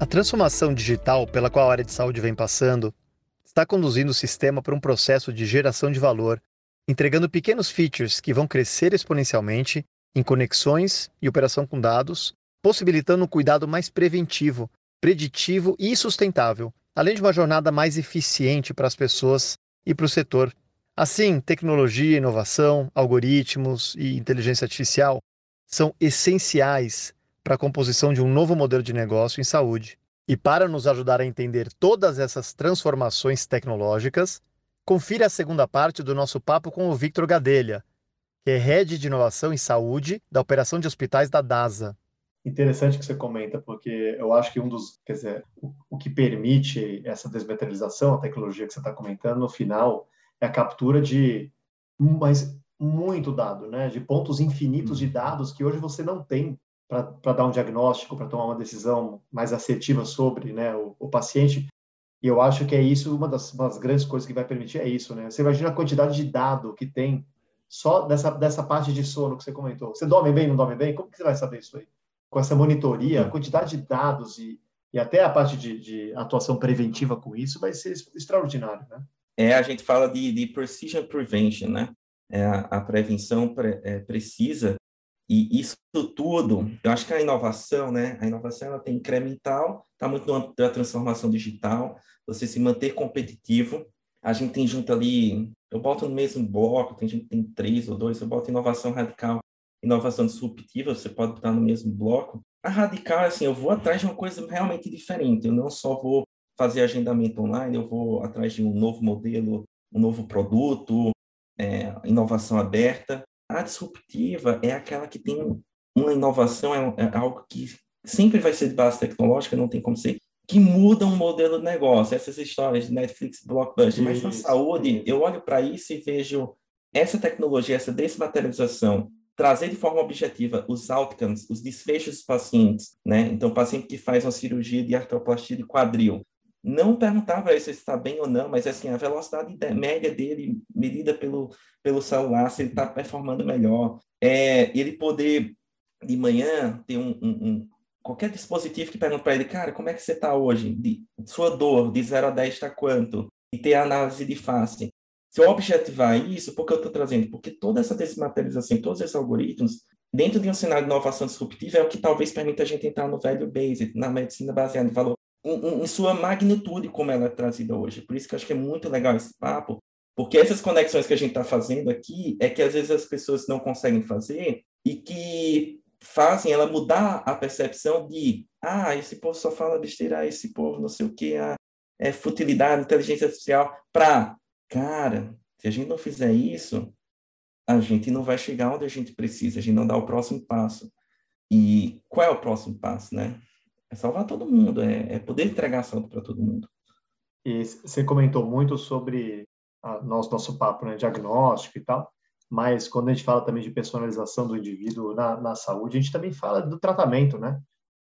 A transformação digital pela qual a área de saúde vem passando está conduzindo o sistema para um processo de geração de valor, entregando pequenos features que vão crescer exponencialmente em conexões e operação com dados, possibilitando um cuidado mais preventivo, preditivo e sustentável, além de uma jornada mais eficiente para as pessoas e para o setor. Assim, tecnologia, inovação, algoritmos e inteligência artificial são essenciais para a composição de um novo modelo de negócio em saúde. E para nos ajudar a entender todas essas transformações tecnológicas, confira a segunda parte do nosso papo com o Victor Gadelha, que é Head de Inovação em Saúde da Operação de Hospitais da DASA. Interessante que você comenta, porque eu acho que um dos, quer dizer, o, o que permite essa desmaterialização, a tecnologia que você está comentando, no final, é a captura de mas muito dado, né? De pontos infinitos de dados que hoje você não tem para dar um diagnóstico, para tomar uma decisão mais assertiva sobre né, o, o, paciente. E eu acho que é isso, uma das, uma das, grandes coisas que vai permitir é isso, né? Você imagina a quantidade de dado que tem só dessa, dessa parte de sono que você comentou. Você dorme bem, não dorme bem? Como que você vai saber isso aí? Com essa monitoria, a quantidade de dados e, e até a parte de, de atuação preventiva com isso vai ser extraordinário, né? É, a gente fala de, de precision prevention, né? É, a, a prevenção pre, é, precisa e isso tudo, eu acho que a inovação, né? A inovação ela tem incremental, está muito no âmbito da transformação digital, você se manter competitivo. A gente tem junto ali, eu boto no mesmo bloco, tem gente que tem três ou dois, eu boto inovação radical, inovação disruptiva, você pode botar no mesmo bloco. A radical assim, eu vou atrás de uma coisa realmente diferente, eu não só vou fazer agendamento online, eu vou atrás de um novo modelo, um novo produto, é, inovação aberta. A disruptiva é aquela que tem uma inovação, é, é algo que sempre vai ser de base tecnológica, não tem como ser, que muda um modelo de negócio. Essas histórias de Netflix, Blockbuster. Mas na saúde, eu olho para isso e vejo essa tecnologia, essa desmaterialização, trazer de forma objetiva os outcomes, os desfechos dos pacientes, né? Então, o paciente que faz uma cirurgia de artroplastia de quadril, não perguntar para ele se está bem ou não, mas assim, a velocidade média dele, medida pelo, pelo celular, se ele está performando melhor. É, ele poder, de manhã, ter um, um, um qualquer dispositivo que pergunte para ele, cara, como é que você está hoje? De, sua dor, de 0 a 10 está quanto? E ter a análise de face. Se eu objetivar isso, por que eu estou trazendo? Porque toda essa desmaterialização, todos esses algoritmos, dentro de um cenário de inovação disruptiva, é o que talvez permita a gente entrar no velho basic, na medicina baseada em valor em, em, sua magnitude como ela é trazida hoje. Por isso que eu acho que é muito legal esse papo, porque essas conexões que a gente está fazendo aqui é que às vezes as pessoas não conseguem fazer e que fazem ela mudar a percepção de ah, esse povo só fala besteira, esse povo não sei o que, a, é futilidade, inteligência artificial, para, cara, se a gente não fizer isso, a gente não vai chegar onde a gente precisa, a gente não dá o próximo passo. E qual é o próximo passo, né? É salvar todo mundo, é, é poder entregar saúde para todo mundo. E você comentou muito sobre a nosso, nosso papo, né, diagnóstico e tal, mas quando a gente fala também de personalização do indivíduo na, na saúde, a gente também fala do tratamento, né?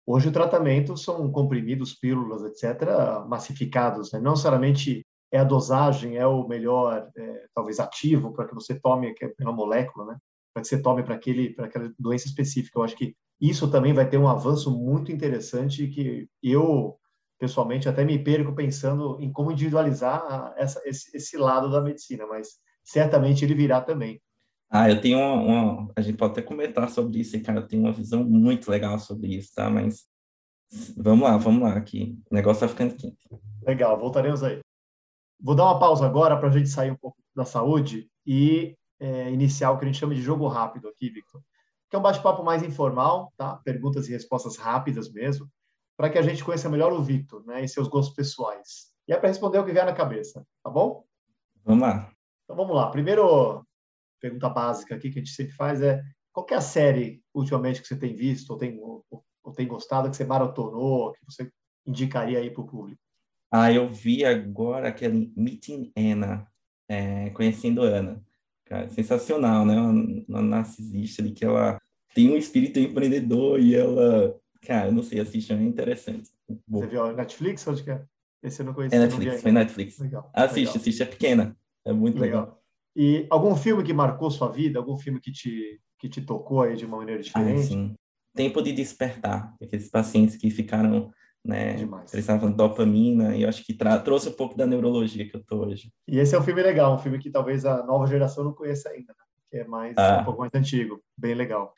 Hoje o tratamento são comprimidos, pílulas, etc., massificados, né? Não necessariamente é a dosagem, é o melhor, é, talvez ativo para que você tome, que uma molécula, né? Para que você tome para aquele, para aquela doença específica. Eu acho que isso também vai ter um avanço muito interessante que eu pessoalmente até me perco pensando em como individualizar essa, esse, esse, lado da medicina, mas certamente ele virá também. Ah, eu tenho uma, uma, a gente pode até comentar sobre isso, cara, eu tenho uma visão muito legal sobre isso, tá? Mas vamos lá, vamos lá, que o negócio tá ficando quente. Legal, voltaremos aí. Vou dar uma pausa agora para a gente sair um pouco da saúde e é, iniciar o que a gente chama de jogo rápido aqui, Victor que é um bate-papo mais informal, tá? Perguntas e respostas rápidas mesmo, para que a gente conheça melhor o Victor, né, e seus gostos pessoais. E é para responder o que vier na cabeça, tá bom? Vamos lá. Então vamos lá. Primeiro, pergunta básica aqui que a gente sempre faz é: qual é a série ultimamente que você tem visto ou tem, ou, ou tem gostado, que você maratonou, que você indicaria aí para o público? Ah, eu vi agora aquele Meeting Anna, é, conhecendo Ana. Cara, sensacional, né? Uma, uma narcisista ali que ela tem um espírito empreendedor e ela, cara, não sei, assiste, é interessante. Você viu Netflix? Onde que é? Esse eu não conhecia. É Netflix, foi Netflix. Legal. Assiste, legal. assiste, é pequena. É muito legal. legal. E algum filme que marcou sua vida? Algum filme que te, que te tocou aí de uma maneira Ah, diferente? sim. Tempo de despertar. Aqueles pacientes que ficaram, né, Demais. precisavam de dopamina e eu acho que trouxe um pouco da neurologia que eu tô hoje. E esse é um filme legal, um filme que talvez a nova geração não conheça ainda, né? que é mais Ah. um pouco mais antigo, bem legal.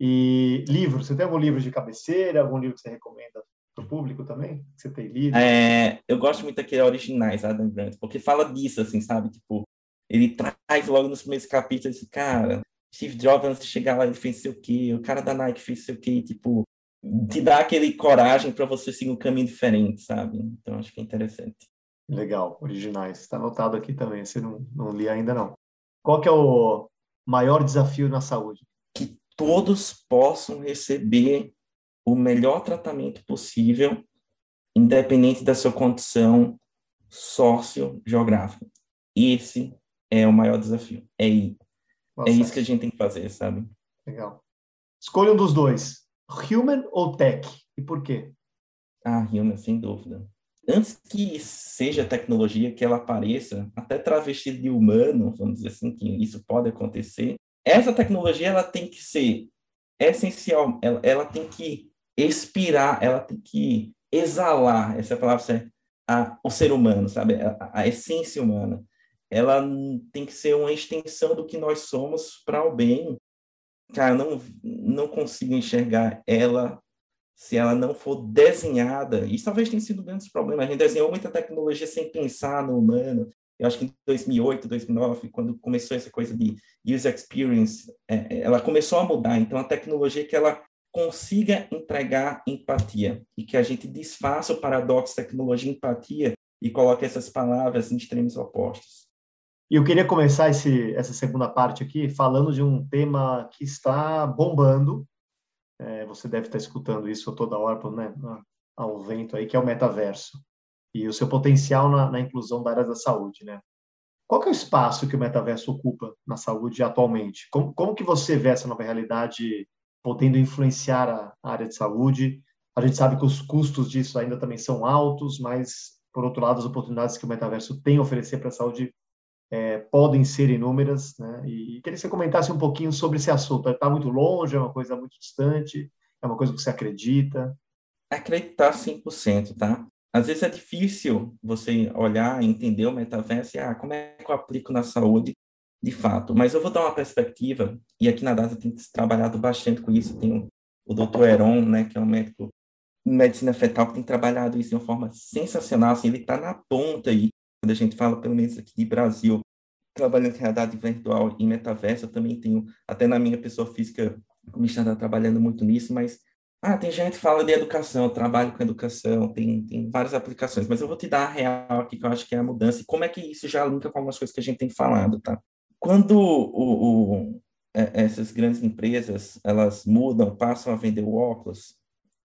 E livro, você tem algum livro de cabeceira, algum livro que você recomenda para o público também? Que você tem lido? É, eu gosto muito daquele originais, Adam Grant, porque fala disso, assim, sabe? Tipo, ele traz logo nos primeiros capítulos, cara, Steve Jobs, antes de chegar lá, ele fez sei o quê, o cara da Nike fez sei o quê, tipo, te dá aquele coragem para você seguir um caminho diferente, sabe? Então, acho que é interessante. Legal, originais. Está anotado aqui também, você não, não li ainda não. Qual que é o maior desafio na saúde? Que todos possam receber o melhor tratamento possível, independente da sua condição sociogeográfica. Esse é o maior desafio. É, Nossa, é isso que a gente tem que fazer, sabe? Legal. Escolha um dos dois, human ou tech? E por quê? Ah, Human, sem dúvida. Antes que seja tecnologia, que ela apareça, até travestida de humano, vamos dizer assim, que isso pode acontecer, essa tecnologia ela tem que ser essencial, ela, ela tem que expirar, ela tem que exalar, essa é palavra certa, a, o ser humano, sabe? A, a essência humana. Ela tem que ser uma extensão do que nós somos para o bem. Cara, não, não consigo enxergar ela se ela não for desenhada, isso talvez tenha sido um grande problema, a gente desenhou muita tecnologia sem pensar no humano, eu acho que em 2008, 2009, quando começou essa coisa de user experience, é, ela começou a mudar, então a tecnologia que ela consiga entregar empatia, e que a gente desfaça o paradoxo tecnologia empatia e coloque essas palavras em extremos opostos. E eu queria começar esse, essa segunda parte aqui falando de um tema que está bombando. É, você deve estar escutando isso toda hora, né, ao vento aí, que é o metaverso e o seu potencial na, na inclusão da área da saúde, né? Qual é o espaço que o metaverso ocupa na saúde atualmente? Como, como que você vê essa nova realidade podendo influenciar a, a área de saúde? A gente sabe que os custos disso ainda também são altos, mas por outro lado, as oportunidades que o metaverso tem a oferecer para a saúde é, podem ser inúmeras, né? E queria que você comentasse um pouquinho sobre esse assunto. Está muito longe? É uma coisa muito distante? É uma coisa que você acredita? Acreditar 100%, tá? Às vezes é difícil você olhar entender o metaverso e, ah, como é que eu aplico na saúde de fato? Mas eu vou dar uma perspectiva, e aqui na DASA tem trabalhado bastante com isso, tem o, Dr. Heron, né, que é um médico em medicina fetal, que tem trabalhado isso de uma forma sensacional, assim, ele está na ponta aí, quando a gente fala, pelo menos aqui de Brasil, trabalhando em realidade virtual e metaverso, eu também tenho, até na minha pessoa física, me está trabalhando muito nisso, mas ah, tem gente que fala de educação, eu trabalho com educação, tem, tem várias aplicações, mas eu vou te dar a real aqui, que eu acho que é a mudança, e como é que isso já linka com algumas coisas que a gente tem falado, tá? Quando o, o, essas grandes empresas, elas mudam, passam a vender o óculos,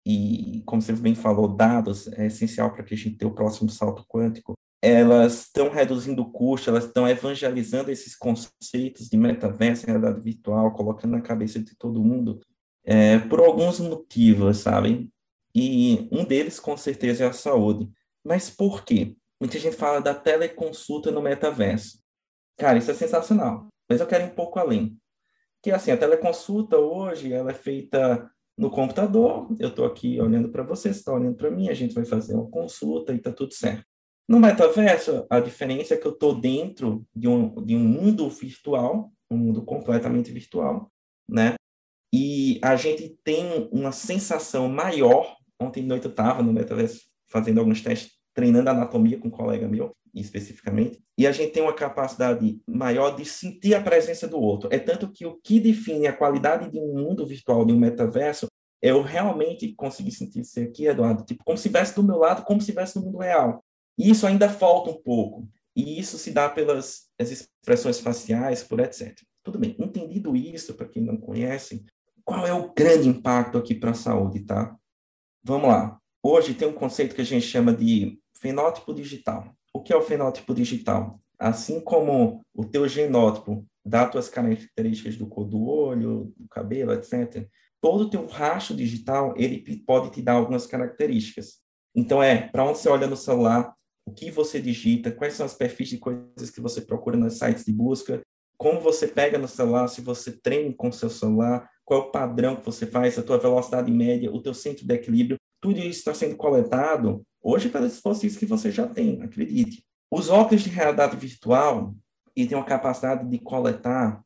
e, como você bem falou, dados é essencial para que a gente tenha o próximo salto quântico, elas estão reduzindo o custo, elas estão evangelizando esses conceitos de metaverso, realidade virtual, colocando na cabeça de todo mundo, é, por alguns motivos, sabem? E um deles, com certeza, é a saúde. Mas por quê? Muita gente fala da teleconsulta no metaverso. Cara, isso é sensacional. Mas eu quero ir um pouco além. Que assim, a teleconsulta hoje, ela é feita no computador. Eu estou aqui olhando para você, você está olhando para mim, a gente vai fazer uma consulta e está tudo certo. No metaverso, a diferença é que eu estou dentro de um, de um mundo virtual, um mundo completamente virtual, né? E a gente tem uma sensação maior. Ontem de noite eu estava no metaverso fazendo alguns testes, treinando anatomia com um colega meu, especificamente, e a gente tem uma capacidade maior de sentir a presença do outro. É tanto que o que define a qualidade de um mundo virtual, de um metaverso, é eu realmente conseguir sentir isso aqui, Eduardo, tipo, como se estivesse do meu lado, como se estivesse no mundo real. E isso ainda falta um pouco. E isso se dá pelas as expressões faciais, por etc. Tudo bem, entendido isso, para quem não conhece, qual é o grande impacto aqui para a saúde, tá? Vamos lá. hoje tem um conceito que a gente chama de fenótipo digital. O que é o fenótipo digital? Assim como o teu genótipo dá suas características do cor do olho, do cabelo, etc., todo o teu rastro digital, ele pode te dar algumas características. Então, é para onde você olha no celular, o que você digita, quais são as perfis de coisas que você procura nos sites de busca, como você pega no celular, se você treina com seu celular, qual é o padrão que você faz, a tua velocidade média, o teu centro de equilíbrio, tudo isso está sendo coletado hoje pelos dispositivos que você já tem, acredite. Os óculos de realidade virtual e têm uma capacidade de coletar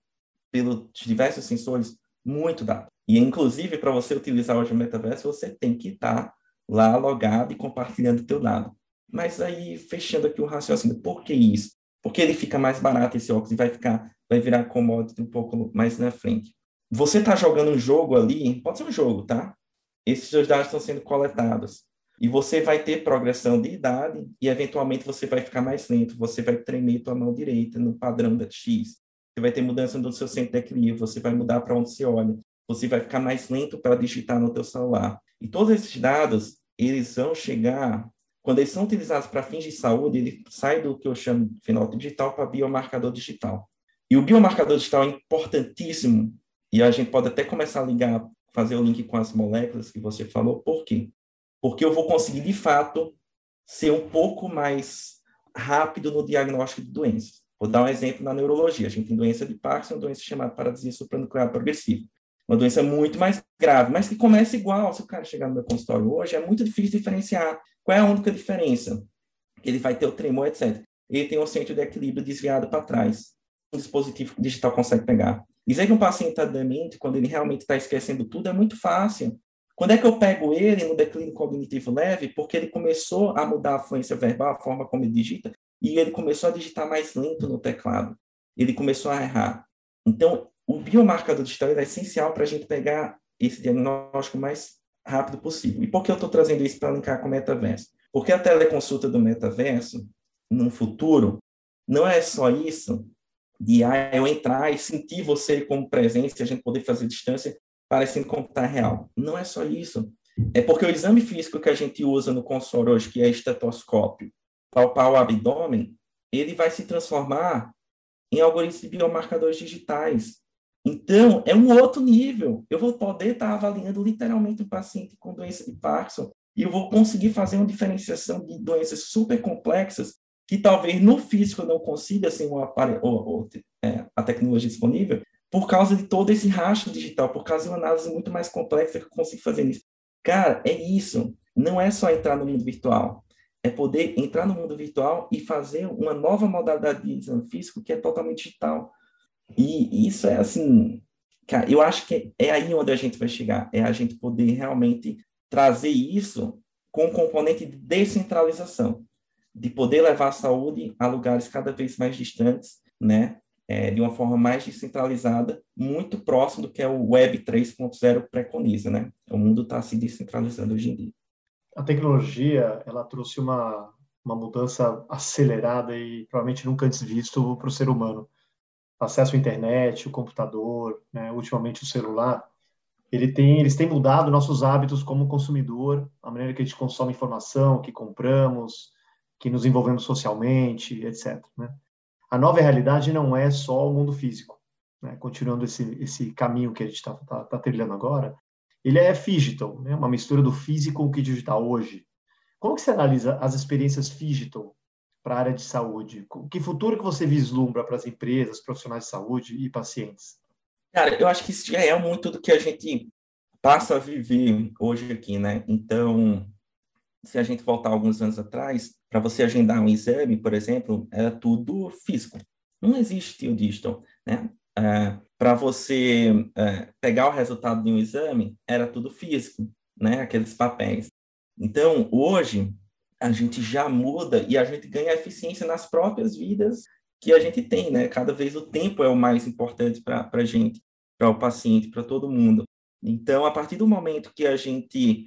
pelos diversos sensores muito dado. E, inclusive, para você utilizar hoje o metaverso, você tem que estar lá logado e compartilhando teu dado. Mas aí, fechando aqui o raciocínio, por que isso? Porque ele fica mais barato esse óculos e vai ficar, vai virar commodity um pouco mais na frente. Você está jogando um jogo ali, pode ser um jogo, tá? Esses seus dados estão sendo coletados. E você vai ter progressão de idade e, eventualmente, você vai ficar mais lento. Você vai tremer tua mão direita no padrão da X. Você vai ter mudança do seu centro de equilíbrio. Você vai mudar para onde você olha. Você vai ficar mais lento para digitar no teu celular. E todos esses dados, eles vão chegar quando eles são utilizados para fins de saúde, ele sai do que eu chamo de fenótipo digital para biomarcador digital. E o biomarcador digital é importantíssimo, e a gente pode até começar a ligar, fazer o link com as moléculas que você falou. Por quê? Porque eu vou conseguir, de fato, ser um pouco mais rápido no diagnóstico de doenças. Vou dar um exemplo na neurologia. A gente tem doença de Parkinson, doença chamada paralisia supranuclear progressiva uma doença muito mais grave, mas que começa igual. Se o cara chegar no meu consultório hoje, é muito difícil diferenciar. Qual é a única diferença? Ele vai ter o tremor, etc. Ele tem um centro de equilíbrio desviado para trás. Um dispositivo digital consegue pegar. Dizer que um paciente está demente, quando ele realmente está esquecendo tudo, é muito fácil. Quando é que eu pego ele no declínio cognitivo leve? Porque ele começou a mudar a fluência verbal, a forma como ele digita, e ele começou a digitar mais lento no teclado. Ele começou a errar. Então, o biomarcador digital é essencial para a gente pegar esse diagnóstico mais rápido possível. E por que eu estou trazendo isso para linkar com o metaverso? Porque a teleconsulta do metaverso, no futuro, não é só isso de ah, eu entrar e sentir você como presença a gente poder fazer distância parecendo como está real. Não é só isso. É porque o exame físico que a gente usa no consultório hoje, que é estetoscópio, palpar o abdômen, ele vai se transformar em algoritmos de biomarcadores digitais. Então, é um outro nível. Eu vou poder estar avaliando literalmente um paciente com doença de Parkinson e eu vou conseguir fazer uma diferenciação de doenças super complexas que talvez no físico eu não consiga sem aparelho, ou, ou é, a tecnologia disponível, por causa de todo esse rastro digital, por causa de uma análise muito mais complexa que eu consigo fazer nisso. Cara, é isso. Não é só entrar no mundo virtual. É poder entrar no mundo virtual e fazer uma nova modalidade de exame físico que é totalmente digital. E isso é assim, eu acho que é aí onde a gente vai chegar, é a gente poder realmente trazer isso com um componente de descentralização, de poder levar a saúde a lugares cada vez mais distantes, né? É, de uma forma mais descentralizada, muito próximo do que é o Web 3.0 preconiza, né? O mundo está se descentralizando hoje em dia. A tecnologia, ela trouxe uma, uma mudança acelerada e provavelmente nunca antes visto para o ser humano acesso à internet, o computador, né, ultimamente o celular, ele tem, eles têm mudado nossos hábitos como consumidor, a maneira que a gente consome informação, que compramos, que nos envolvemos socialmente, etc. Né? A nova realidade não é só o mundo físico, né? continuando esse, esse caminho que a gente está tá, tá trilhando agora, ele é digital, né? uma mistura do físico com o que digital hoje. Como que você analisa as experiências digital para a área de saúde? Que futuro que você vislumbra para as empresas, profissionais de saúde e pacientes? Cara, eu acho que isso já é muito do que a gente passa a viver hoje aqui, né? Então, se a gente voltar alguns anos atrás, para você agendar um exame, por exemplo, era tudo físico. Não existe o digital, né? É, para você é, pegar o resultado de um exame, era tudo físico, né? Aqueles papéis. Então, hoje, a gente já muda e a gente ganha eficiência nas próprias vidas que a gente tem, né? Cada vez o tempo é o mais importante para a gente, para o paciente, para todo mundo. Então, a partir do momento que a gente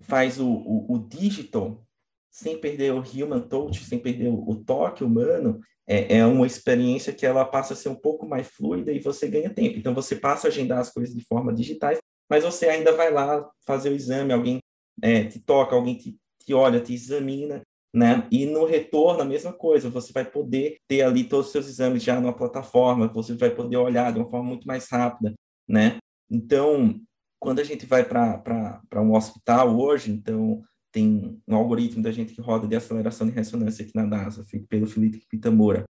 faz o, o, o digital, sem perder o human touch, sem perder o, o toque humano, é, é, uma experiência que ela passa a ser um pouco mais fluida e você ganha tempo. Então, você passa a agendar as coisas de forma digitais, mas você ainda vai lá fazer o exame, alguém é, te toca, alguém te, te olha, te examina, né? E no retorno, a mesma coisa, você vai poder ter ali todos os seus exames já na plataforma, você vai poder olhar de uma forma muito mais rápida, né? Então, quando a gente vai para um hospital hoje, então, tem um algoritmo da gente que roda de aceleração de ressonância aqui na NASA, pelo Felipe Pitamora.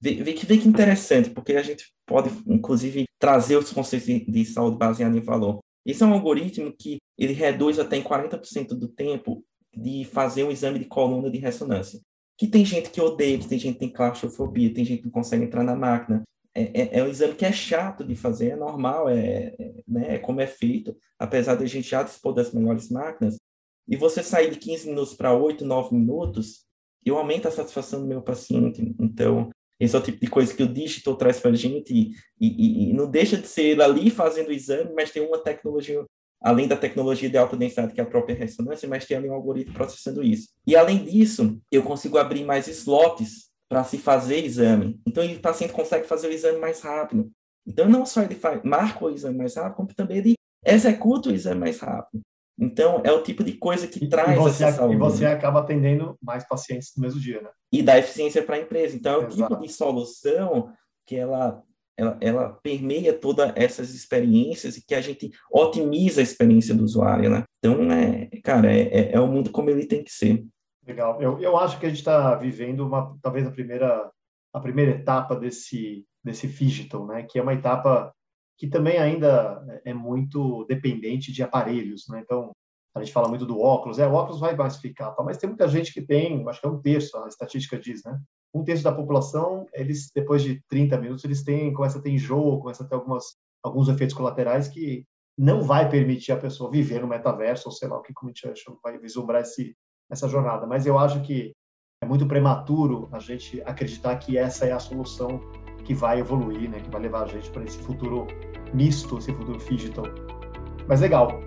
Vê, que, vê que interessante, porque a gente pode, inclusive, trazer os conceitos de, de saúde baseados em valor. Esse é um algoritmo que ele reduz até em 40% do tempo de fazer um exame de coluna de ressonância. Que tem gente que odeia, que tem gente que tem claustrofobia, tem gente que não consegue entrar na máquina. É, é, é um exame que é chato de fazer, é normal, é, é, né, é como é feito, apesar de a gente já dispor das melhores máquinas. E você sair de 15 minutos para 8, 9 minutos, eu aumento a satisfação do meu paciente. Então, esse é o tipo de coisa que o digital traz para a gente e, e, e, não deixa de ser ali fazendo o exame, mas tem uma tecnologia além da tecnologia de alta densidade, que é a própria ressonância, mas tem ali um algoritmo processando isso. E além disso, eu consigo abrir mais slots para se fazer exame. Então, o paciente consegue fazer o exame mais rápido. Então, não só ele faz, marca o exame mais rápido, como também ele executa o exame mais rápido. Então, é o tipo de coisa que e, traz e você, essa saúde. E você acaba atendendo mais pacientes no mesmo dia, né? E dá eficiência para a empresa. Então, é o Exato. tipo de solução que ela ela, ela permeia todas essas experiências e que a gente otimiza a experiência do usuário, né? Então, é, cara, é, é, é o mundo como ele tem que ser. Legal. Eu, eu acho que a gente está vivendo uma, talvez a primeira, a primeira etapa desse, desse digital, né? Que é uma etapa que também ainda é muito dependente de aparelhos, né? Então, a gente fala muito do óculos, é, o óculos vai massificar, tá? mas tem muita gente que tem, acho que é um terço, a estatística diz, né? Um terço da população, eles, depois de 30 minutos, eles têm, começa a ter enjoo, começa a ter algumas, alguns efeitos colaterais que não vai permitir a pessoa viver no metaverso, ou sei lá o que como a gente vai vislumbrar esse, essa jornada. Mas eu acho que é muito prematuro a gente acreditar que essa é a solução que vai evoluir, né? Que vai levar a gente para esse futuro misto, esse futuro digital. Mas legal,